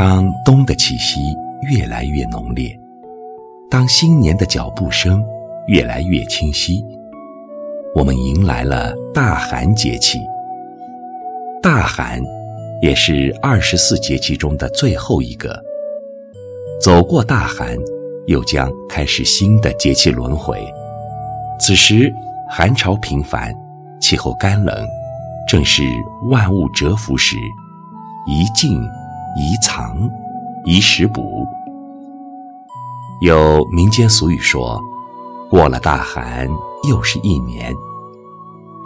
当冬的气息越来越浓烈，当新年的脚步声越来越清晰，我们迎来了大寒节气。大寒，也是二十四节气中的最后一个。走过大寒，又将开始新的节气轮回。此时寒潮频繁，气候干冷，正是万物蛰伏时，一静，宜藏，宜食补。有民间俗语说：“过了大寒，又是一年。”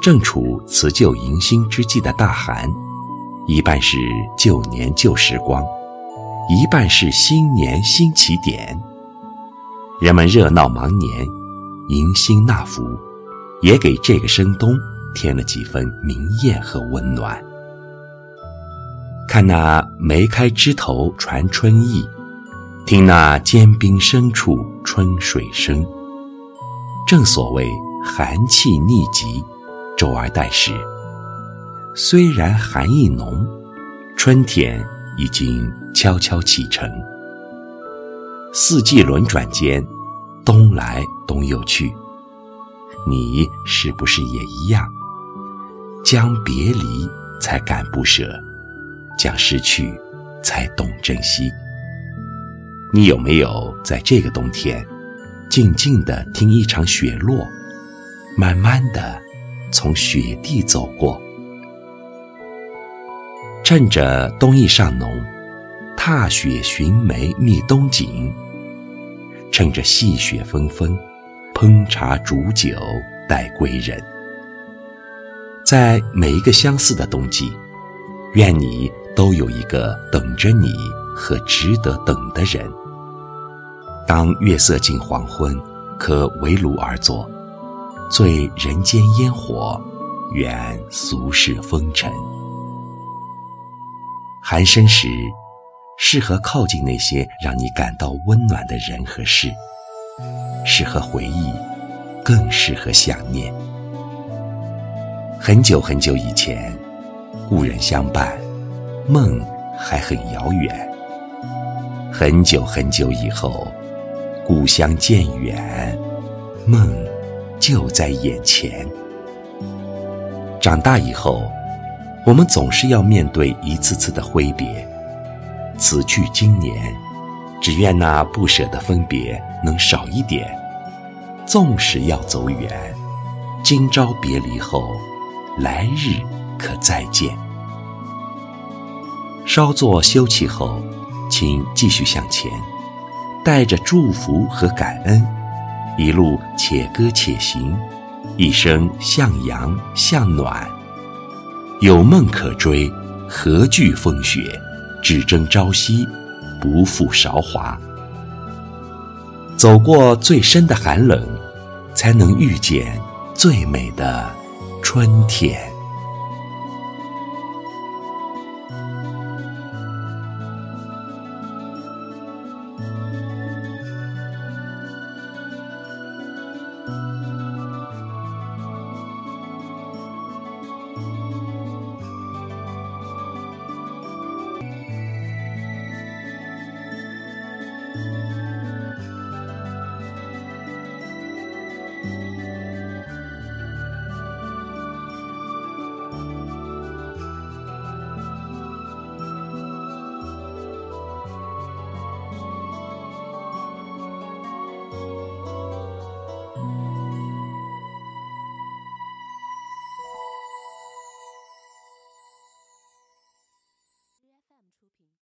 正处辞旧迎新之际的大寒，一半是旧年旧时光。一半是新年新起点，人们热闹忙年，迎新纳福，也给这个深冬添了几分明艳和温暖。看那梅开枝头传春意，听那坚冰深处春水声。正所谓寒气逆极，周而待时。虽然寒意浓，春天。已经悄悄启程，四季轮转间，冬来冬又去。你是不是也一样？将别离才感不舍，将失去才懂珍惜。你有没有在这个冬天，静静地听一场雪落，慢慢地从雪地走过？趁着冬意尚浓，踏雪寻梅觅冬景；趁着细雪纷纷，烹茶煮酒待归人。在每一个相似的冬季，愿你都有一个等着你和值得等的人。当月色近黄昏，可围炉而坐，醉人间烟火，远俗世风尘。寒生时，适合靠近那些让你感到温暖的人和事，适合回忆，更适合想念。很久很久以前，故人相伴，梦还很遥远。很久很久以后，故乡渐远，梦就在眼前。长大以后。我们总是要面对一次次的挥别，此去经年，只愿那不舍的分别能少一点。纵使要走远，今朝别离后，来日可再见。稍作休憩后，请继续向前，带着祝福和感恩，一路且歌且行，一生向阳向暖。有梦可追，何惧风雪？只争朝夕，不负韶华。走过最深的寒冷，才能遇见最美的春天。